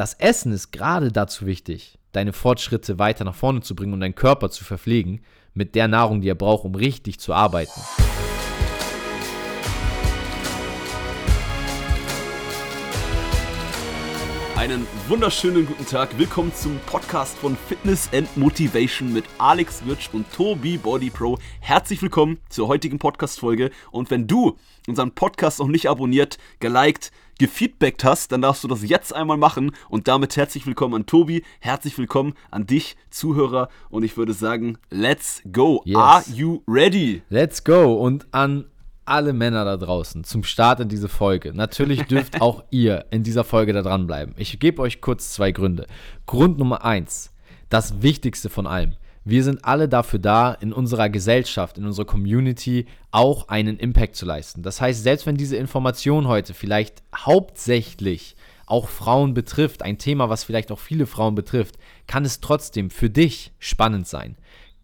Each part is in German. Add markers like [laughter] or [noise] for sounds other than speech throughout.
das Essen ist gerade dazu wichtig, deine Fortschritte weiter nach vorne zu bringen und deinen Körper zu verpflegen mit der Nahrung, die er braucht, um richtig zu arbeiten. Einen wunderschönen guten Tag. Willkommen zum Podcast von Fitness and Motivation mit Alex Wirtsch und Tobi Body Pro. Herzlich willkommen zur heutigen Podcast-Folge. Und wenn du unseren Podcast noch nicht abonniert, geliked, gefeedbackt hast, dann darfst du das jetzt einmal machen. Und damit herzlich willkommen an Tobi, herzlich willkommen an dich, Zuhörer. Und ich würde sagen, let's go. Yes. Are you ready? Let's go und an alle Männer da draußen zum Start in diese Folge. Natürlich dürft [laughs] auch ihr in dieser Folge da dranbleiben. Ich gebe euch kurz zwei Gründe. Grund Nummer eins, das Wichtigste von allem. Wir sind alle dafür da, in unserer Gesellschaft, in unserer Community auch einen Impact zu leisten. Das heißt, selbst wenn diese Information heute vielleicht hauptsächlich auch Frauen betrifft, ein Thema, was vielleicht auch viele Frauen betrifft, kann es trotzdem für dich spannend sein.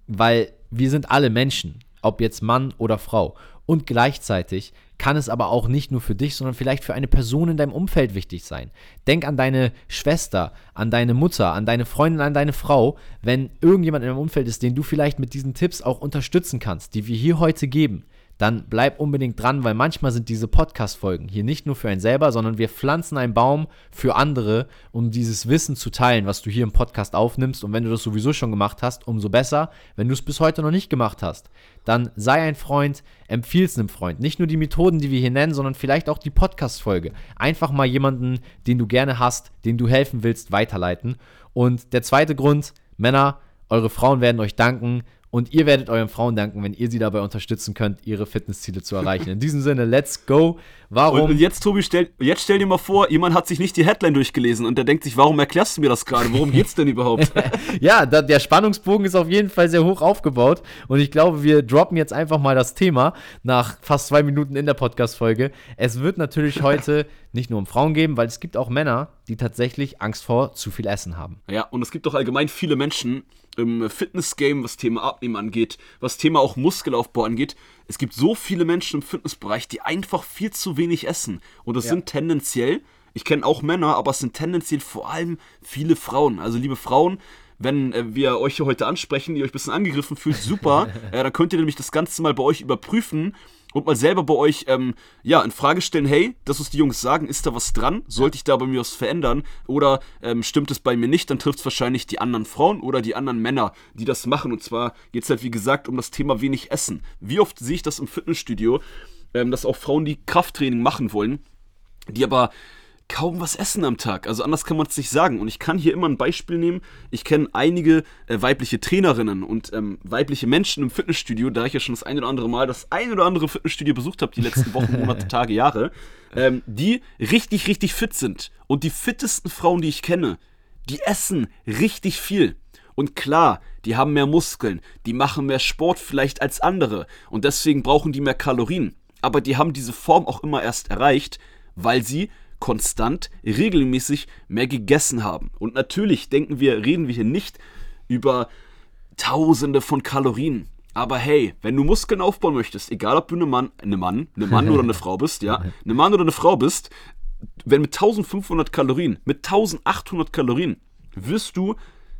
Weil wir sind alle Menschen, ob jetzt Mann oder Frau. Und gleichzeitig kann es aber auch nicht nur für dich, sondern vielleicht für eine Person in deinem Umfeld wichtig sein. Denk an deine Schwester, an deine Mutter, an deine Freundin, an deine Frau, wenn irgendjemand in deinem Umfeld ist, den du vielleicht mit diesen Tipps auch unterstützen kannst, die wir hier heute geben dann bleib unbedingt dran, weil manchmal sind diese Podcast-Folgen hier nicht nur für einen selber, sondern wir pflanzen einen Baum für andere, um dieses Wissen zu teilen, was du hier im Podcast aufnimmst. Und wenn du das sowieso schon gemacht hast, umso besser. Wenn du es bis heute noch nicht gemacht hast, dann sei ein Freund, empfiehl es einem Freund. Nicht nur die Methoden, die wir hier nennen, sondern vielleicht auch die Podcast-Folge. Einfach mal jemanden, den du gerne hast, den du helfen willst, weiterleiten. Und der zweite Grund, Männer, eure Frauen werden euch danken. Und ihr werdet euren Frauen danken, wenn ihr sie dabei unterstützen könnt, ihre Fitnessziele zu erreichen. In diesem Sinne, let's go. Warum? Und jetzt, Tobi, stell, jetzt stell dir mal vor, jemand hat sich nicht die Headline durchgelesen und der denkt sich, warum erklärst du mir das gerade? Worum geht's denn überhaupt? [laughs] ja, da, der Spannungsbogen ist auf jeden Fall sehr hoch aufgebaut. Und ich glaube, wir droppen jetzt einfach mal das Thema nach fast zwei Minuten in der Podcast-Folge. Es wird natürlich heute [laughs] nicht nur um Frauen geben, weil es gibt auch Männer, die tatsächlich Angst vor zu viel Essen haben. Ja, und es gibt auch allgemein viele Menschen im Fitness-Game, was Thema Abnehmen angeht, was Thema auch Muskelaufbau angeht. Es gibt so viele Menschen im Fitnessbereich, die einfach viel zu wenig essen. Und das ja. sind tendenziell, ich kenne auch Männer, aber es sind tendenziell vor allem viele Frauen. Also liebe Frauen, wenn äh, wir euch hier heute ansprechen, ihr euch ein bisschen angegriffen fühlt, super. [laughs] äh, dann könnt ihr nämlich das Ganze mal bei euch überprüfen und mal selber bei euch ähm, ja, in Frage stellen, hey, das, was die Jungs sagen, ist da was dran? Sollte ich da bei mir was verändern? Oder ähm, stimmt es bei mir nicht? Dann trifft es wahrscheinlich die anderen Frauen oder die anderen Männer, die das machen. Und zwar geht es halt, wie gesagt, um das Thema wenig Essen. Wie oft sehe ich das im Fitnessstudio, ähm, dass auch Frauen, die Krafttraining machen wollen, die aber kaum was essen am Tag. Also anders kann man es nicht sagen. Und ich kann hier immer ein Beispiel nehmen. Ich kenne einige äh, weibliche Trainerinnen und ähm, weibliche Menschen im Fitnessstudio, da ich ja schon das ein oder andere Mal das ein oder andere Fitnessstudio besucht habe, die letzten Wochen, [laughs] Monate, Tage, Jahre, ähm, die richtig, richtig fit sind. Und die fittesten Frauen, die ich kenne, die essen richtig viel. Und klar, die haben mehr Muskeln, die machen mehr Sport vielleicht als andere und deswegen brauchen die mehr Kalorien. Aber die haben diese Form auch immer erst erreicht, weil sie konstant, regelmäßig mehr gegessen haben. Und natürlich denken wir, reden wir hier nicht über Tausende von Kalorien. Aber hey, wenn du Muskeln aufbauen möchtest, egal ob du eine Mann, eine Mann, eine Mann oder eine [laughs] Frau bist, ja, eine Mann oder eine Frau bist, wenn mit 1500 Kalorien, mit 1800 Kalorien, wirst du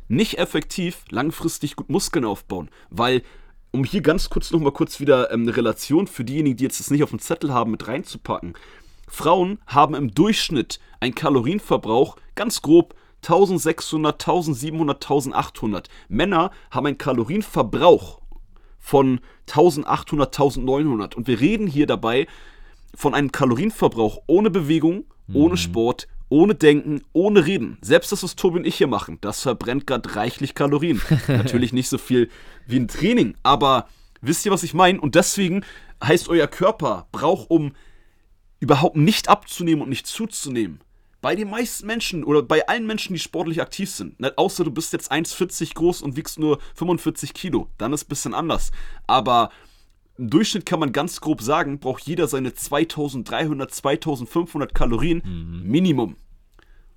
nicht effektiv langfristig gut Muskeln aufbauen, weil um hier ganz kurz nochmal kurz wieder ähm, eine Relation für diejenigen, die jetzt das nicht auf dem Zettel haben, mit reinzupacken. Frauen haben im Durchschnitt einen Kalorienverbrauch ganz grob 1600, 1700, 1800. Männer haben einen Kalorienverbrauch von 1800, 1900. Und wir reden hier dabei von einem Kalorienverbrauch ohne Bewegung, ohne mhm. Sport, ohne Denken, ohne Reden. Selbst das, was Tobi und ich hier machen, das verbrennt gerade reichlich Kalorien. [laughs] Natürlich nicht so viel wie ein Training, aber wisst ihr, was ich meine? Und deswegen heißt euer Körper braucht um überhaupt nicht abzunehmen und nicht zuzunehmen. Bei den meisten Menschen oder bei allen Menschen, die sportlich aktiv sind, nicht, außer du bist jetzt 1,40 groß und wiegst nur 45 Kilo, dann ist es ein bisschen anders. Aber im Durchschnitt kann man ganz grob sagen, braucht jeder seine 2300, 2500 Kalorien mhm. Minimum.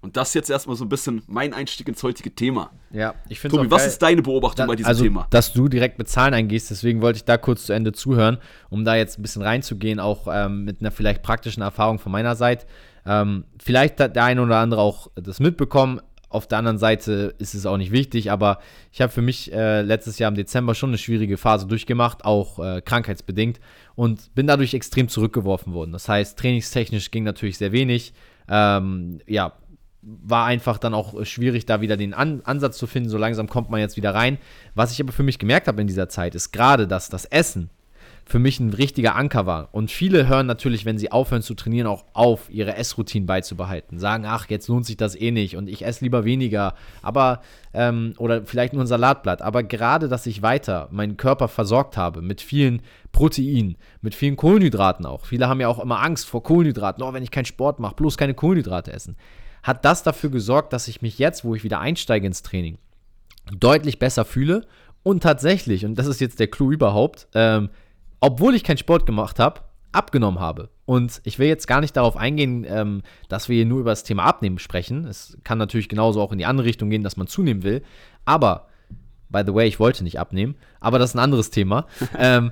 Und das jetzt erstmal so ein bisschen mein Einstieg ins heutige Thema. Ja, ich finde Tobi, was ist deine Beobachtung da, bei diesem also, Thema? Dass du direkt mit Zahlen eingehst, deswegen wollte ich da kurz zu Ende zuhören, um da jetzt ein bisschen reinzugehen, auch ähm, mit einer vielleicht praktischen Erfahrung von meiner Seite. Ähm, vielleicht hat der eine oder andere auch das mitbekommen. Auf der anderen Seite ist es auch nicht wichtig, aber ich habe für mich äh, letztes Jahr im Dezember schon eine schwierige Phase durchgemacht, auch äh, krankheitsbedingt, und bin dadurch extrem zurückgeworfen worden. Das heißt, trainingstechnisch ging natürlich sehr wenig. Ähm, ja, war einfach dann auch schwierig, da wieder den An Ansatz zu finden. So langsam kommt man jetzt wieder rein. Was ich aber für mich gemerkt habe in dieser Zeit, ist gerade, dass das Essen für mich ein richtiger Anker war. Und viele hören natürlich, wenn sie aufhören zu trainieren, auch auf, ihre Essroutinen beizubehalten. Sagen, ach, jetzt lohnt sich das eh nicht und ich esse lieber weniger. Aber, ähm, oder vielleicht nur ein Salatblatt. Aber gerade, dass ich weiter meinen Körper versorgt habe mit vielen Proteinen, mit vielen Kohlenhydraten auch. Viele haben ja auch immer Angst vor Kohlenhydraten. Oh, wenn ich keinen Sport mache, bloß keine Kohlenhydrate essen hat das dafür gesorgt, dass ich mich jetzt, wo ich wieder einsteige ins Training, deutlich besser fühle und tatsächlich, und das ist jetzt der Clou überhaupt, ähm, obwohl ich keinen Sport gemacht habe, abgenommen habe. Und ich will jetzt gar nicht darauf eingehen, ähm, dass wir hier nur über das Thema Abnehmen sprechen. Es kann natürlich genauso auch in die andere Richtung gehen, dass man zunehmen will. Aber By the way, ich wollte nicht abnehmen, aber das ist ein anderes Thema. [laughs] ähm,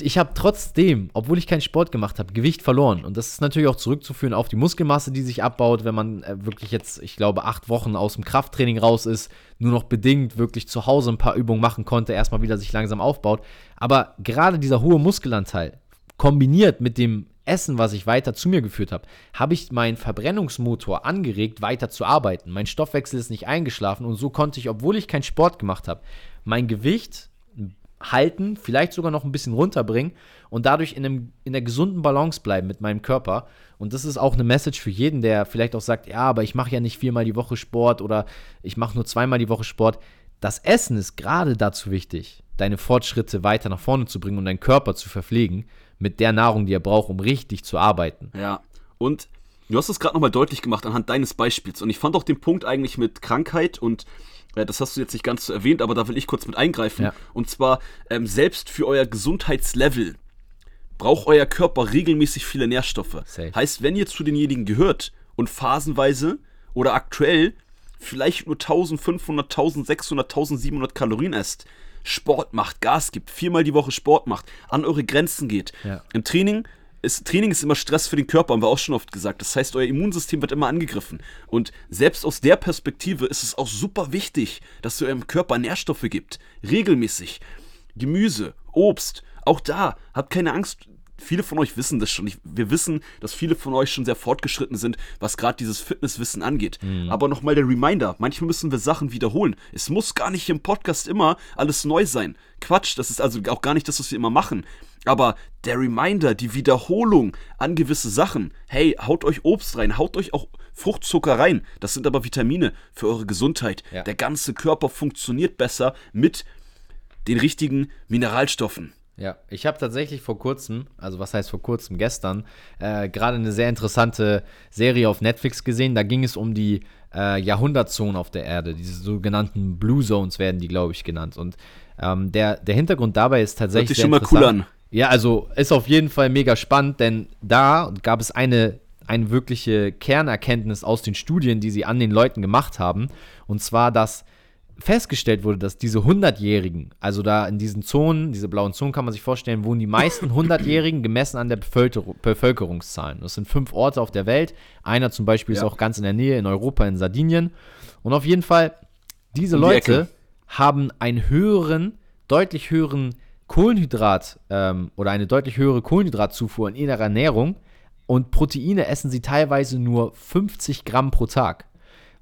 ich habe trotzdem, obwohl ich keinen Sport gemacht habe, Gewicht verloren. Und das ist natürlich auch zurückzuführen auf die Muskelmasse, die sich abbaut, wenn man äh, wirklich jetzt, ich glaube, acht Wochen aus dem Krafttraining raus ist, nur noch bedingt wirklich zu Hause ein paar Übungen machen konnte, erstmal wieder sich langsam aufbaut. Aber gerade dieser hohe Muskelanteil kombiniert mit dem Essen, was ich weiter zu mir geführt habe, habe ich meinen Verbrennungsmotor angeregt, weiter zu arbeiten. Mein Stoffwechsel ist nicht eingeschlafen und so konnte ich, obwohl ich keinen Sport gemacht habe, mein Gewicht halten, vielleicht sogar noch ein bisschen runterbringen und dadurch in, einem, in der gesunden Balance bleiben mit meinem Körper. Und das ist auch eine Message für jeden, der vielleicht auch sagt, ja, aber ich mache ja nicht viermal die Woche Sport oder ich mache nur zweimal die Woche Sport. Das Essen ist gerade dazu wichtig, deine Fortschritte weiter nach vorne zu bringen und deinen Körper zu verpflegen mit der Nahrung, die er braucht, um richtig zu arbeiten. Ja, und du hast es gerade nochmal deutlich gemacht anhand deines Beispiels. Und ich fand auch den Punkt eigentlich mit Krankheit und das hast du jetzt nicht ganz so erwähnt, aber da will ich kurz mit eingreifen. Ja. Und zwar, ähm, selbst für euer Gesundheitslevel braucht euer Körper regelmäßig viele Nährstoffe. Safe. Heißt, wenn ihr zu denjenigen gehört und phasenweise oder aktuell vielleicht nur 1500, 1600, 1700 Kalorien esst, Sport macht, Gas gibt, viermal die Woche Sport macht, an eure Grenzen geht. Ja. Im Training ist, Training ist immer Stress für den Körper, haben wir auch schon oft gesagt. Das heißt, euer Immunsystem wird immer angegriffen. Und selbst aus der Perspektive ist es auch super wichtig, dass ihr eurem Körper Nährstoffe gibt. Regelmäßig. Gemüse, Obst. Auch da, habt keine Angst, viele von euch wissen das schon. Ich, wir wissen, dass viele von euch schon sehr fortgeschritten sind, was gerade dieses Fitnesswissen angeht. Mhm. Aber nochmal der Reminder: manchmal müssen wir Sachen wiederholen. Es muss gar nicht im Podcast immer alles neu sein. Quatsch, das ist also auch gar nicht das, was wir immer machen. Aber der Reminder, die Wiederholung an gewisse Sachen. Hey, haut euch Obst rein, haut euch auch Fruchtzucker rein. Das sind aber Vitamine für eure Gesundheit. Ja. Der ganze Körper funktioniert besser mit den richtigen Mineralstoffen. Ja, ich habe tatsächlich vor kurzem, also was heißt vor kurzem, gestern, äh, gerade eine sehr interessante Serie auf Netflix gesehen. Da ging es um die äh, Jahrhundertzonen auf der Erde. Diese sogenannten Blue Zones werden die, glaube ich, genannt. Und ähm, der, der Hintergrund dabei ist tatsächlich. Hört sich schon mal cool an. Ja, also ist auf jeden Fall mega spannend, denn da gab es eine, eine wirkliche Kernerkenntnis aus den Studien, die sie an den Leuten gemacht haben. Und zwar, dass festgestellt wurde, dass diese 100-Jährigen, also da in diesen Zonen, diese blauen Zonen kann man sich vorstellen, wohnen die meisten 100-Jährigen gemessen an der Bevölkerung, Bevölkerungszahlen. Das sind fünf Orte auf der Welt. Einer zum Beispiel ja. ist auch ganz in der Nähe in Europa, in Sardinien. Und auf jeden Fall, diese die Leute Ecke. haben einen höheren, deutlich höheren Kohlenhydrat ähm, oder eine deutlich höhere Kohlenhydratzufuhr in ihrer Ernährung und Proteine essen sie teilweise nur 50 Gramm pro Tag.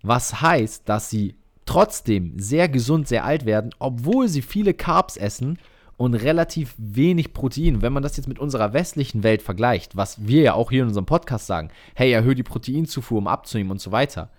Was heißt, dass sie trotzdem sehr gesund, sehr alt werden, obwohl sie viele Carbs essen und relativ wenig Protein. Wenn man das jetzt mit unserer westlichen Welt vergleicht, was wir ja auch hier in unserem Podcast sagen, hey, erhöhe die Proteinzufuhr, um abzunehmen und so weiter,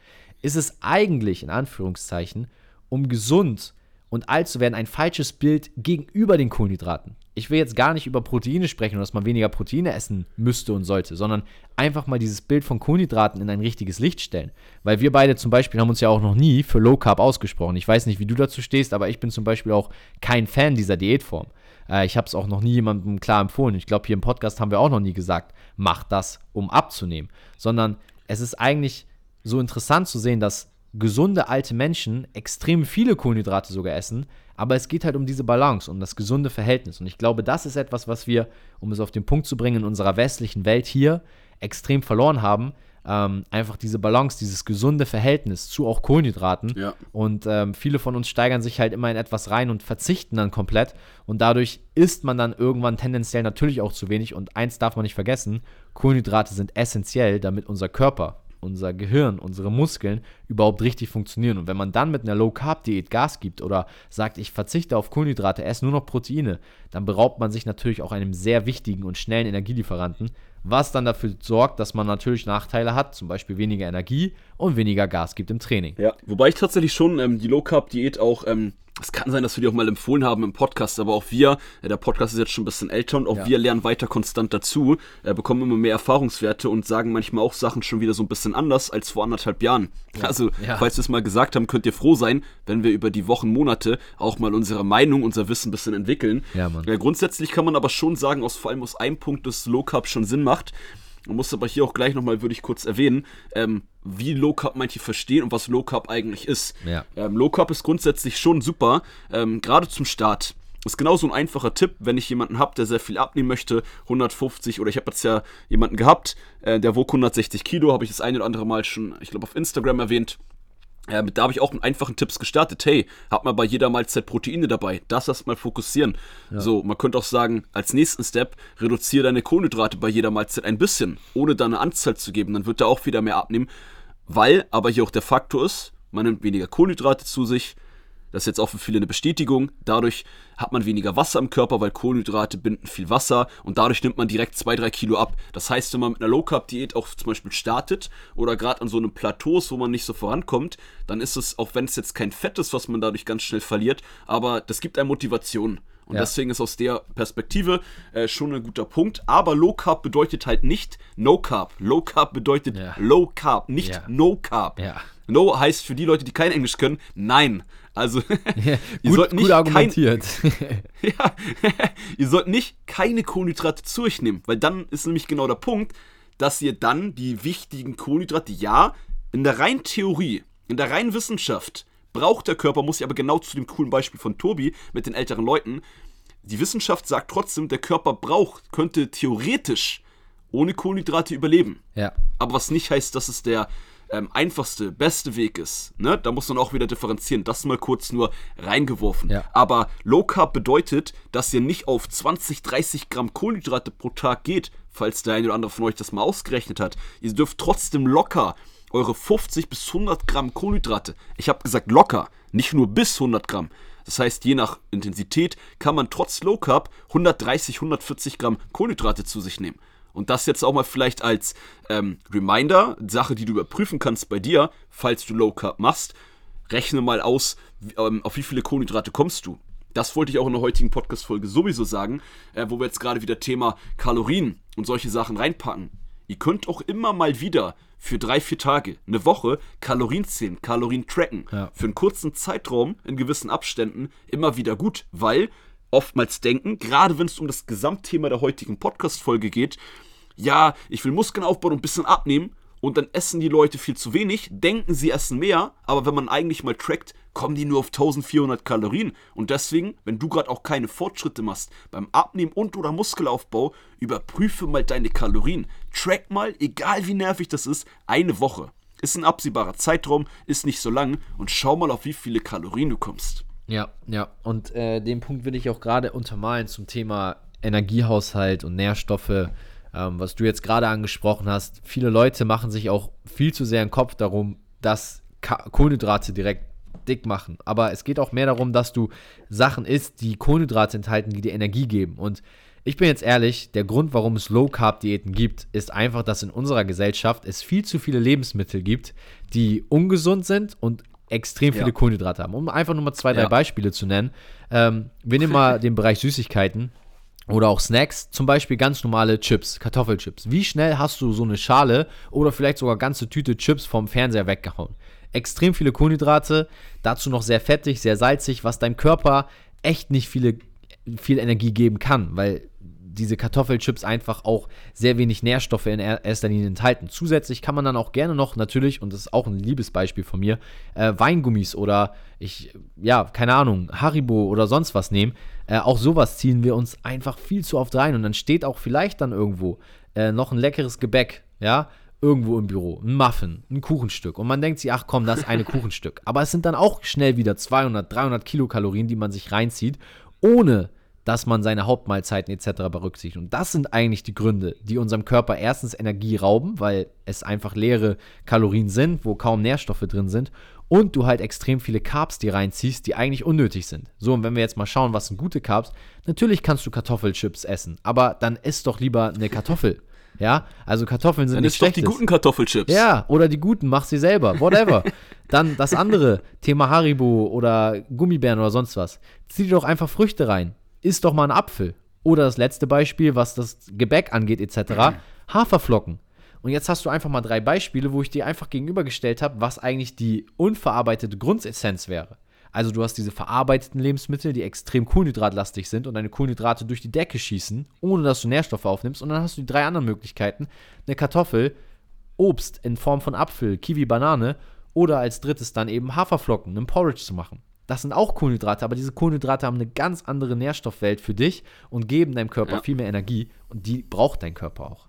ist es eigentlich in Anführungszeichen, um gesund und alt zu werden, ein falsches Bild gegenüber den Kohlenhydraten ich will jetzt gar nicht über Proteine sprechen und dass man weniger Proteine essen müsste und sollte, sondern einfach mal dieses Bild von Kohlenhydraten in ein richtiges Licht stellen. Weil wir beide zum Beispiel haben uns ja auch noch nie für Low Carb ausgesprochen. Ich weiß nicht, wie du dazu stehst, aber ich bin zum Beispiel auch kein Fan dieser Diätform. Äh, ich habe es auch noch nie jemandem klar empfohlen. Ich glaube, hier im Podcast haben wir auch noch nie gesagt, mach das, um abzunehmen. Sondern es ist eigentlich so interessant zu sehen, dass gesunde alte Menschen extrem viele Kohlenhydrate sogar essen, aber es geht halt um diese Balance, um das gesunde Verhältnis. Und ich glaube, das ist etwas, was wir, um es auf den Punkt zu bringen, in unserer westlichen Welt hier extrem verloren haben, ähm, einfach diese Balance, dieses gesunde Verhältnis zu auch Kohlenhydraten. Ja. Und ähm, viele von uns steigern sich halt immer in etwas rein und verzichten dann komplett. Und dadurch isst man dann irgendwann tendenziell natürlich auch zu wenig. Und eins darf man nicht vergessen: Kohlenhydrate sind essentiell, damit unser Körper unser Gehirn, unsere Muskeln überhaupt richtig funktionieren. Und wenn man dann mit einer Low-Carb-Diät Gas gibt oder sagt, ich verzichte auf Kohlenhydrate, esse nur noch Proteine, dann beraubt man sich natürlich auch einem sehr wichtigen und schnellen Energielieferanten, was dann dafür sorgt, dass man natürlich Nachteile hat, zum Beispiel weniger Energie und weniger Gas gibt im Training. Ja, wobei ich tatsächlich schon ähm, die Low-Carb-Diät auch ähm, es kann sein, dass wir die auch mal empfohlen haben im Podcast, aber auch wir, äh, der Podcast ist jetzt schon ein bisschen älter und auch ja. wir lernen weiter konstant dazu, äh, bekommen immer mehr Erfahrungswerte und sagen manchmal auch Sachen schon wieder so ein bisschen anders als vor anderthalb Jahren. Ja. Also, ja. falls wir es mal gesagt haben, könnt ihr froh sein, wenn wir über die Wochen, Monate auch mal unsere Meinung, unser Wissen ein bisschen entwickeln. Ja, Mann. grundsätzlich kann man aber schon sagen, aus, vor allem aus einem Punkt, dass Low Carb schon Sinn macht. Man muss aber hier auch gleich nochmal, würde ich kurz erwähnen, ähm, wie Low Carb manche verstehen und was Low Carb eigentlich ist. Ja. Ähm, Low Carb ist grundsätzlich schon super, ähm, gerade zum Start. Ist genauso ein einfacher Tipp, wenn ich jemanden habe, der sehr viel abnehmen möchte, 150 oder ich habe jetzt ja jemanden gehabt, äh, der wog 160 Kilo, habe ich das eine oder andere Mal schon, ich glaube, auf Instagram erwähnt. Ja, da habe ich auch einen einfachen Tipps gestartet. Hey, hab mal bei jeder Mahlzeit Proteine dabei. Das erstmal fokussieren. Ja. So, man könnte auch sagen, als nächsten Step, reduziere deine Kohlenhydrate bei jeder Mahlzeit ein bisschen, ohne da eine Anzahl zu geben. Dann wird er auch wieder mehr abnehmen. Weil aber hier auch der Faktor ist, man nimmt weniger Kohlenhydrate zu sich, das ist jetzt auch für viele eine Bestätigung. Dadurch hat man weniger Wasser im Körper, weil Kohlenhydrate binden viel Wasser und dadurch nimmt man direkt 2-3 Kilo ab. Das heißt, wenn man mit einer Low-Carb-Diät auch zum Beispiel startet oder gerade an so einem Plateau ist, wo man nicht so vorankommt, dann ist es, auch wenn es jetzt kein Fett ist, was man dadurch ganz schnell verliert, aber das gibt einem Motivation. Und ja. deswegen ist aus der Perspektive äh, schon ein guter Punkt. Aber Low Carb bedeutet halt nicht No Carb. Low Carb bedeutet ja. Low Carb, nicht ja. No Carb. No heißt für die Leute, die kein Englisch können, nein. Also, [laughs] ihr gut, sollt nicht gut argumentiert. Kein, [laughs] ja, [laughs] ihr sollt nicht keine Kohlenhydrate zu euch nehmen, weil dann ist nämlich genau der Punkt, dass ihr dann die wichtigen Kohlenhydrate, ja, in der reinen Theorie, in der reinen Wissenschaft, braucht der Körper, muss ich aber genau zu dem coolen Beispiel von Tobi mit den älteren Leuten, die Wissenschaft sagt trotzdem, der Körper braucht, könnte theoretisch ohne Kohlenhydrate überleben. Ja. Aber was nicht heißt, dass es der ähm, einfachste, beste Weg ist. Ne? Da muss man auch wieder differenzieren. Das mal kurz nur reingeworfen. Ja. Aber Low Carb bedeutet, dass ihr nicht auf 20, 30 Gramm Kohlenhydrate pro Tag geht, falls der eine oder andere von euch das mal ausgerechnet hat. Ihr dürft trotzdem locker eure 50 bis 100 Gramm Kohlenhydrate. Ich habe gesagt locker, nicht nur bis 100 Gramm. Das heißt, je nach Intensität kann man trotz Low Carb 130, 140 Gramm Kohlenhydrate zu sich nehmen. Und das jetzt auch mal vielleicht als ähm, Reminder, Sache, die du überprüfen kannst bei dir, falls du Low Carb machst. Rechne mal aus, ähm, auf wie viele Kohlenhydrate kommst du. Das wollte ich auch in der heutigen Podcast-Folge sowieso sagen, äh, wo wir jetzt gerade wieder Thema Kalorien und solche Sachen reinpacken. Ihr könnt auch immer mal wieder für drei, vier Tage, eine Woche Kalorien zählen, Kalorien tracken. Ja. Für einen kurzen Zeitraum in gewissen Abständen immer wieder gut, weil oftmals denken, gerade wenn es um das Gesamtthema der heutigen Podcast-Folge geht, ja, ich will Muskeln aufbauen und ein bisschen abnehmen und dann essen die Leute viel zu wenig, denken sie essen mehr, aber wenn man eigentlich mal trackt, kommen die nur auf 1400 Kalorien. Und deswegen, wenn du gerade auch keine Fortschritte machst beim Abnehmen und oder Muskelaufbau, überprüfe mal deine Kalorien. Track mal, egal wie nervig das ist, eine Woche. Ist ein absehbarer Zeitraum, ist nicht so lang und schau mal, auf wie viele Kalorien du kommst. Ja, ja. Und äh, den Punkt will ich auch gerade untermalen zum Thema Energiehaushalt und Nährstoffe ähm, was du jetzt gerade angesprochen hast, viele Leute machen sich auch viel zu sehr im Kopf darum, dass Kohlenhydrate direkt dick machen. Aber es geht auch mehr darum, dass du Sachen isst, die Kohlenhydrate enthalten, die dir Energie geben. Und ich bin jetzt ehrlich, der Grund, warum es Low-Carb-Diäten gibt, ist einfach, dass in unserer Gesellschaft es viel zu viele Lebensmittel gibt, die ungesund sind und extrem viele ja. Kohlenhydrate haben. Um einfach nur mal zwei, drei ja. Beispiele zu nennen. Ähm, wir nehmen mal [laughs] den Bereich Süßigkeiten. Oder auch Snacks, zum Beispiel ganz normale Chips, Kartoffelchips. Wie schnell hast du so eine Schale oder vielleicht sogar ganze Tüte Chips vom Fernseher weggehauen? Extrem viele Kohlenhydrate, dazu noch sehr fettig, sehr salzig, was deinem Körper echt nicht viele, viel Energie geben kann, weil diese Kartoffelchips einfach auch sehr wenig Nährstoffe in erster Linie enthalten. Zusätzlich kann man dann auch gerne noch natürlich, und das ist auch ein Liebesbeispiel von mir, äh, Weingummis oder ich, ja, keine Ahnung, Haribo oder sonst was nehmen. Äh, auch sowas ziehen wir uns einfach viel zu oft rein und dann steht auch vielleicht dann irgendwo äh, noch ein leckeres Gebäck, ja, irgendwo im Büro, ein Muffin, ein Kuchenstück und man denkt sich, ach komm, das ist eine [laughs] Kuchenstück. Aber es sind dann auch schnell wieder 200, 300 Kilokalorien, die man sich reinzieht, ohne dass man seine Hauptmahlzeiten etc. berücksichtigt. Und das sind eigentlich die Gründe, die unserem Körper erstens Energie rauben, weil es einfach leere Kalorien sind, wo kaum Nährstoffe drin sind. Und du halt extrem viele Carbs die reinziehst, die eigentlich unnötig sind. So, und wenn wir jetzt mal schauen, was sind gute Carbs, natürlich kannst du Kartoffelchips essen, aber dann isst doch lieber eine Kartoffel. [laughs] Ja, also Kartoffeln sind Dann nicht schlecht. die guten Kartoffelchips. Ja, oder die guten, mach sie selber, whatever. [laughs] Dann das andere, Thema Haribo oder Gummibären oder sonst was. Zieh dir doch einfach Früchte rein. Iss doch mal einen Apfel. Oder das letzte Beispiel, was das Gebäck angeht, etc. Haferflocken. Und jetzt hast du einfach mal drei Beispiele, wo ich dir einfach gegenübergestellt habe, was eigentlich die unverarbeitete Grundessenz wäre. Also du hast diese verarbeiteten Lebensmittel, die extrem kohlenhydratlastig sind und deine Kohlenhydrate durch die Decke schießen, ohne dass du Nährstoffe aufnimmst. Und dann hast du die drei anderen Möglichkeiten. Eine Kartoffel, Obst in Form von Apfel, Kiwi, Banane oder als drittes dann eben Haferflocken, einen Porridge zu machen. Das sind auch Kohlenhydrate, aber diese Kohlenhydrate haben eine ganz andere Nährstoffwelt für dich und geben deinem Körper Ja. viel mehr Energie und die braucht dein Körper auch.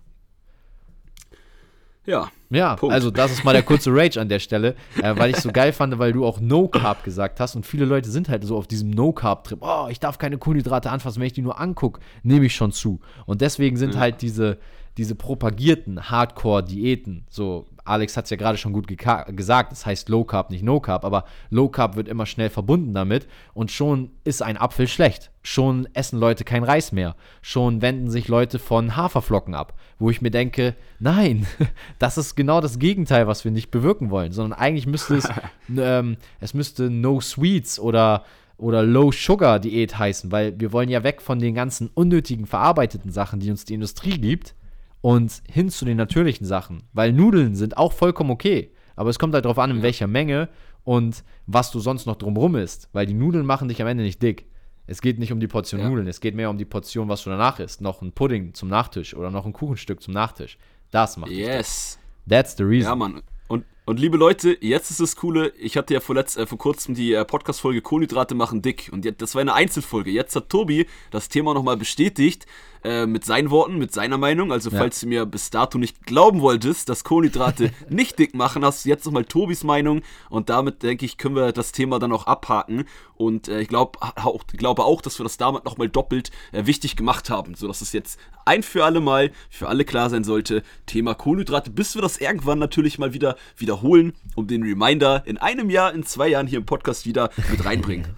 Ja. Ja, Punkt. also das ist mal der kurze Rage an der Stelle, äh, weil ich so geil fand, weil du auch No Carb gesagt hast und viele Leute sind halt so auf diesem No Carb Trip. Oh, ich darf keine Kohlenhydrate anfassen, wenn ich die nur angucke, nehme ich schon zu. Und deswegen sind halt diese diese propagierten Hardcore Diäten, so Alex hat es ja gerade schon gut gesagt, das heißt Low Carb, nicht No Carb, aber Low Carb wird immer schnell verbunden damit und schon ist ein Apfel schlecht. Schon essen Leute kein Reis mehr. Schon wenden sich Leute von Haferflocken ab, wo ich mir denke, nein, [laughs] das ist genau das Gegenteil, was wir nicht bewirken wollen, sondern eigentlich müsste es, [laughs] ähm, es müsste No Sweets oder oder Low Sugar Diät heißen, weil wir wollen ja weg von den ganzen unnötigen verarbeiteten Sachen, die uns die Industrie gibt und hin zu den natürlichen Sachen, weil Nudeln sind auch vollkommen okay, aber es kommt halt darauf an, in welcher Menge und was du sonst noch drumrum isst, weil die Nudeln machen dich am Ende nicht dick. Es geht nicht um die Portion Ja. Nudeln, es geht mehr um die Portion, was du danach isst. Noch ein Pudding zum Nachtisch oder noch ein Kuchenstück zum Nachtisch. Das macht dich dick. Yes. That's the reason. Ja, Mann. Und, und liebe Leute, jetzt ist das Coole, ich hatte ja vorletzt, äh, vor kurzem die äh, Podcast-Folge Kohlenhydrate machen dick. Und jetzt, das war eine Einzelfolge. Jetzt hat Tobi das Thema nochmal bestätigt, äh, mit seinen Worten, mit seiner Meinung. Also, Ja. falls du mir bis dato nicht glauben wolltest, dass Kohlenhydrate [laughs] nicht dick machen, hast du jetzt nochmal Tobis Meinung. Und damit, denke ich, können wir das Thema dann auch abhaken. Und äh, ich glaub, auch, glaube auch, dass wir das damit nochmal doppelt äh, wichtig gemacht haben, sodass es jetzt ein für alle Mal für alle klar sein sollte, Thema Kohlenhydrate, bis wir das irgendwann natürlich mal wieder wiederholen, um den Reminder in einem Jahr, in zwei Jahren hier im Podcast wieder mit reinbringen. [laughs]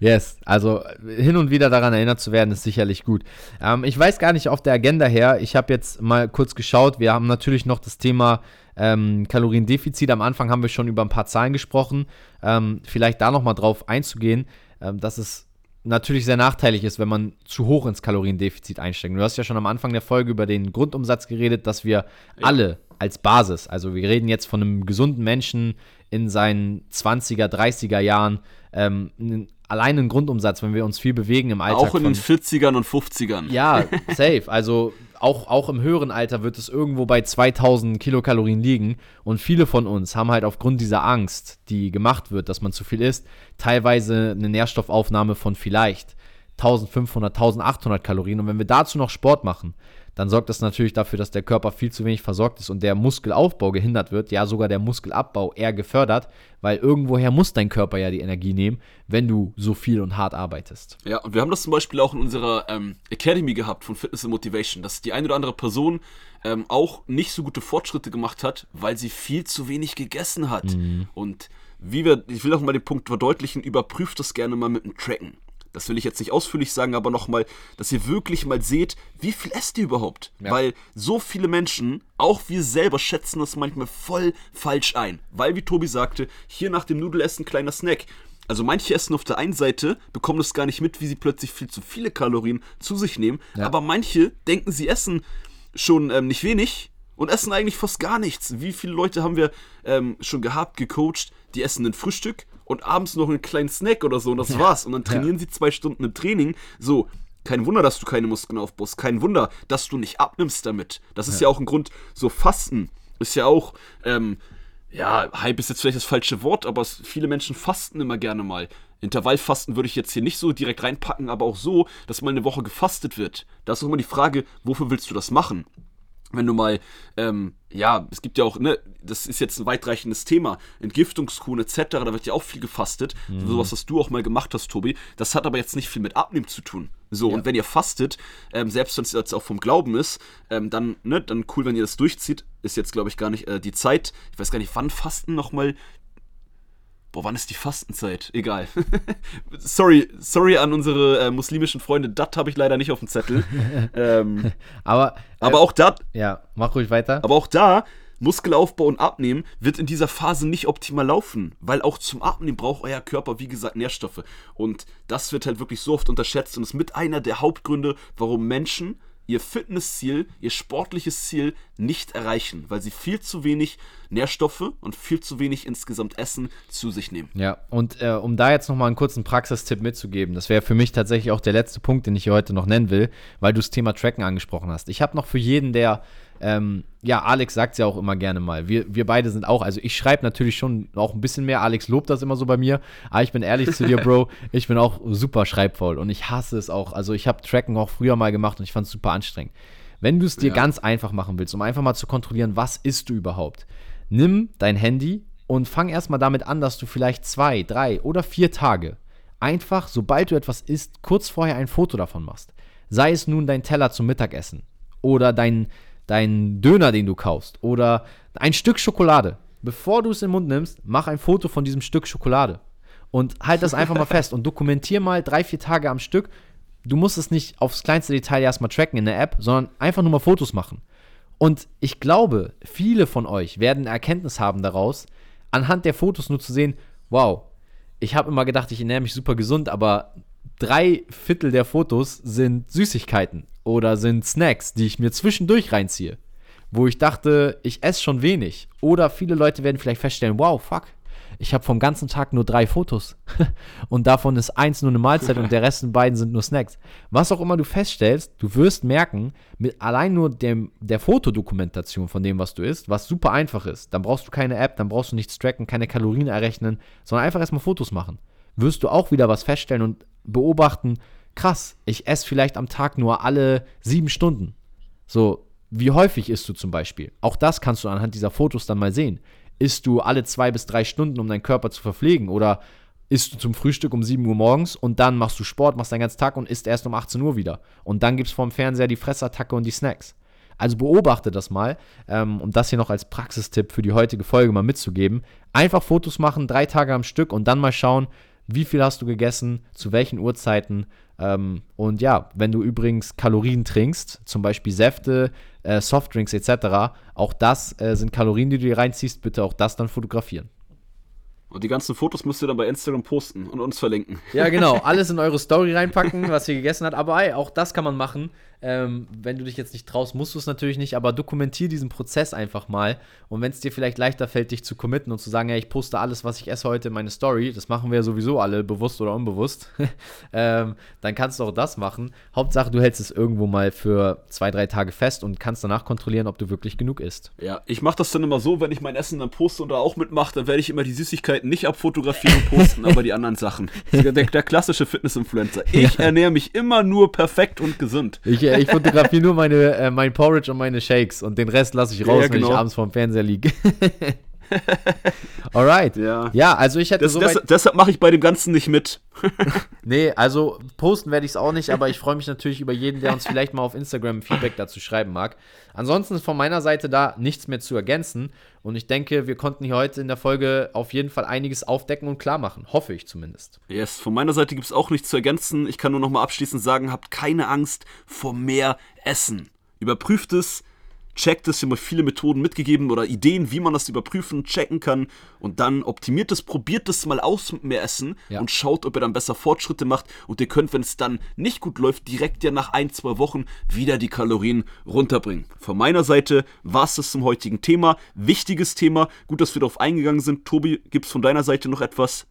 Yes, also hin und wieder daran erinnert zu werden, ist sicherlich gut. Ähm, ich weiß gar nicht auf der Agenda her, ich habe jetzt mal kurz geschaut, wir haben natürlich noch das Thema ähm, Kaloriendefizit. Am Anfang haben wir schon über ein paar Zahlen gesprochen. Ähm, vielleicht da nochmal drauf einzugehen, ähm, dass es natürlich sehr nachteilig ist, wenn man zu hoch ins Kaloriendefizit einsteigt. Du hast ja schon am Anfang der Folge über den Grundumsatz geredet, dass wir alle als Basis, also wir reden jetzt von einem gesunden Menschen in seinen 20er, 30er Jahren, ähm, n- allein einen Grundumsatz, wenn wir uns viel bewegen im Alltag. auch in den 40ern und 50ern. ja, safe. Also auch, auch im höheren Alter wird es irgendwo bei 2000 Kilokalorien liegen. Und viele von uns haben halt aufgrund dieser Angst, die gemacht wird, dass man zu viel isst, teilweise eine Nährstoffaufnahme von vielleicht 1500, 1800 Kalorien. Und wenn wir dazu noch Sport machen, dann sorgt das natürlich dafür, dass der Körper viel zu wenig versorgt ist und der Muskelaufbau gehindert wird, ja sogar der Muskelabbau eher gefördert, weil irgendwoher muss dein Körper ja die Energie nehmen, wenn du so viel und hart arbeitest. Ja, und wir haben das zum Beispiel auch in unserer ähm, Academy gehabt von Fitness and Motivation, dass die eine oder andere Person ähm, auch nicht so gute Fortschritte gemacht hat, weil sie viel zu wenig gegessen hat. Und wie wir, ich will auch mal den Punkt verdeutlichen, überprüft das gerne mal mit dem Tracken. Das will ich jetzt nicht ausführlich sagen, aber nochmal, dass ihr wirklich mal seht, wie viel esst ihr überhaupt? Ja. Weil so viele Menschen, auch wir selber, schätzen das manchmal voll falsch ein. Weil, wie Tobi sagte, hier nach dem Nudelessen kleiner Snack. Also manche essen auf der einen Seite, bekommen das gar nicht mit, wie sie plötzlich viel zu viele Kalorien zu sich nehmen. Ja. Aber manche denken, sie essen schon ähm, nicht wenig und essen eigentlich fast gar nichts. Wie viele Leute haben wir ähm, schon gehabt, gecoacht, die essen ein Frühstück und abends noch einen kleinen Snack oder so und das war's. Und dann trainieren sie zwei Stunden im Training. So, Kein Wunder, dass du keine Muskeln aufbaust. Kein Wunder, dass du nicht abnimmst damit. Das ist ja, ja auch ein Grund, so Fasten ist ja auch, ähm, ja, Hype ist jetzt vielleicht das falsche Wort, aber viele Menschen fasten immer gerne mal. Intervallfasten würde ich jetzt hier nicht so direkt reinpacken, aber auch so, dass mal eine Woche gefastet wird. Da ist auch immer die Frage, wofür willst du das machen? Wenn du mal, ähm, ja, es gibt ja auch, ne, das ist jetzt ein weitreichendes Thema, Entgiftungskuren etc., da wird ja auch viel gefastet, mhm. sowas, was du auch mal gemacht hast, Tobi, das hat aber jetzt nicht viel mit Abnehmen zu tun. So, ja. und wenn ihr fastet, ähm, selbst wenn es jetzt auch vom Glauben ist, ähm, dann, ne, dann cool, wenn ihr das durchzieht, ist jetzt, glaube ich, gar nicht äh, die Zeit, ich weiß gar nicht, wann Fasten nochmal Boah, wann ist die Fastenzeit? Egal. [laughs] sorry, sorry an unsere äh, muslimischen Freunde, das habe ich leider nicht auf dem Zettel. [laughs] ähm, aber aber äh, auch da. Ja, mach ruhig weiter. Aber auch da, Muskelaufbau und Abnehmen wird in dieser Phase nicht optimal laufen, weil auch zum Abnehmen braucht euer Körper, wie gesagt, Nährstoffe. Und das wird halt wirklich so oft unterschätzt und ist mit einer der Hauptgründe, warum Menschen ihr Fitnessziel, ihr sportliches Ziel nicht erreichen, weil sie viel zu wenig Nährstoffe und viel zu wenig insgesamt Essen zu sich nehmen. Ja, und äh, um da jetzt nochmal einen kurzen Praxistipp mitzugeben, das wäre für mich tatsächlich auch der letzte Punkt, den ich hier heute noch nennen will, weil du das Thema Tracken angesprochen hast. Ich habe noch für jeden, der ähm, ja, Alex sagt es ja auch immer gerne mal. Wir, wir beide sind auch, also ich schreibe natürlich schon auch ein bisschen mehr. Alex lobt das immer so bei mir. Aber ich bin ehrlich zu dir, [laughs] Bro, ich bin auch super schreibfaul und ich hasse es auch. Also ich habe Tracken auch früher mal gemacht und ich fand es super anstrengend. Wenn du es dir ja. ganz einfach machen willst, um einfach mal zu kontrollieren, was isst du überhaupt, nimm dein Handy und fang erstmal damit an, dass du vielleicht zwei, drei oder vier Tage einfach, sobald du etwas isst, kurz vorher ein Foto davon machst. Sei es nun dein Teller zum Mittagessen oder dein, deinen Döner, den du kaufst oder ein Stück Schokolade. Bevor du es in den Mund nimmst, mach ein Foto von diesem Stück Schokolade und halt das einfach mal fest und dokumentier mal drei, vier Tage am Stück. Du musst es nicht aufs kleinste Detail erstmal tracken in der App, sondern einfach nur mal Fotos machen. Und ich glaube, viele von euch werden Erkenntnis haben daraus, anhand der Fotos nur zu sehen, wow, ich habe immer gedacht, ich ernähre mich super gesund, aber drei Viertel der Fotos sind Süßigkeiten oder sind Snacks, die ich mir zwischendurch reinziehe, wo ich dachte, ich esse schon wenig. Oder viele Leute werden vielleicht feststellen, wow, fuck, ich habe vom ganzen Tag nur drei Fotos [laughs] und davon ist eins nur eine Mahlzeit und der Rest in beiden sind nur Snacks. Was auch immer du feststellst, du wirst merken, mit allein nur dem, der Fotodokumentation von dem, was du isst, was super einfach ist, dann brauchst du keine App, dann brauchst du nichts tracken, keine Kalorien errechnen, sondern einfach erstmal Fotos machen. Wirst du auch wieder was feststellen und beobachten, krass, ich esse vielleicht am Tag nur alle sieben Stunden. So, wie häufig isst du zum Beispiel? Auch das kannst du anhand dieser Fotos dann mal sehen. Isst du alle zwei bis drei Stunden, um deinen Körper zu verpflegen? Oder isst du zum Frühstück um 7 Uhr morgens und dann machst du Sport, machst deinen ganzen Tag und isst erst um 18 Uhr wieder. Und dann gibt es vorm Fernseher die Fressattacke und die Snacks. Also beobachte das mal, ähm, um das hier noch als Praxistipp für die heutige Folge mal mitzugeben. Einfach Fotos machen, drei Tage am Stück und dann mal schauen, wie viel hast du gegessen, zu welchen Uhrzeiten. Ähm, und ja, wenn du übrigens Kalorien trinkst, zum Beispiel Säfte, äh, Softdrinks etc., auch das äh, sind Kalorien, die du dir reinziehst, bitte auch das dann fotografieren. Und die ganzen Fotos müsst ihr dann bei Instagram posten und uns verlinken. Ja, genau. [laughs] Alles in eure Story reinpacken, was ihr gegessen habt. Aber ey, auch das kann man machen. Ähm, wenn du dich jetzt nicht traust, musst du es natürlich nicht, aber dokumentier diesen Prozess einfach mal. Und wenn es dir vielleicht leichter fällt, dich zu committen und zu sagen, ja, ich poste alles, was ich esse heute in meine Story, das machen wir ja sowieso alle, bewusst oder unbewusst, [laughs] ähm, dann kannst du auch das machen. Hauptsache, du hältst es irgendwo mal für zwei, drei Tage fest und kannst danach kontrollieren, ob du wirklich genug isst. Ja, ich mache das dann immer so, wenn ich mein Essen dann poste und da auch mitmache, dann werde ich immer die Süßigkeiten nicht abfotografieren und posten, aber die anderen Sachen. [laughs] Der, der klassische Fitness-Influencer. Ich ja. ernähre mich immer nur perfekt und gesund. Ich, äh, ich fotografiere nur meine, äh, mein Porridge und meine Shakes und den Rest lasse ich raus, ja, genau. wenn ich genau. abends vorm Fernseher liege. [laughs] [laughs] Alright. Ja. ja, also ich hätte das, das, Deshalb mache ich bei dem Ganzen nicht mit. [laughs] nee, also posten werde ich es auch nicht, aber ich freue mich natürlich über jeden, der uns [laughs] vielleicht mal auf Instagram Feedback dazu schreiben mag. Ansonsten ist von meiner Seite da nichts mehr zu ergänzen und ich denke, wir konnten hier heute in der Folge auf jeden Fall einiges aufdecken und klar machen. Hoffe ich zumindest. Yes, von meiner Seite gibt es auch nichts zu ergänzen. Ich kann nur noch mal abschließend sagen, habt keine Angst vor mehr Essen. Überprüft es, checkt es, wir haben viele Methoden mitgegeben oder Ideen, wie man das überprüfen, checken kann und dann optimiert es, probiert es mal aus mit mehr Essen ja. und schaut, ob ihr dann besser Fortschritte macht und ihr könnt, wenn es dann nicht gut läuft, direkt ja nach ein, zwei Wochen wieder die Kalorien runterbringen. Von meiner Seite war es das zum heutigen Thema. Wichtiges Thema. Gut, dass wir darauf eingegangen sind. Tobi, gibt es von deiner Seite noch etwas?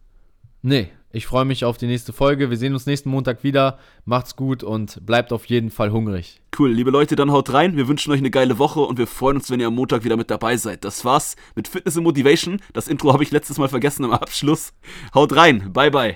Nee, Ich freue mich auf die nächste Folge. Wir sehen uns nächsten Montag wieder. Macht's gut und bleibt auf jeden Fall hungrig. Cool, liebe Leute, dann haut rein. Wir wünschen euch eine geile Woche und wir freuen uns, wenn ihr am Montag wieder mit dabei seid. Das war's mit Fitness and Motivation. Das Intro habe ich letztes Mal vergessen im Abschluss. Haut rein. Bye, bye.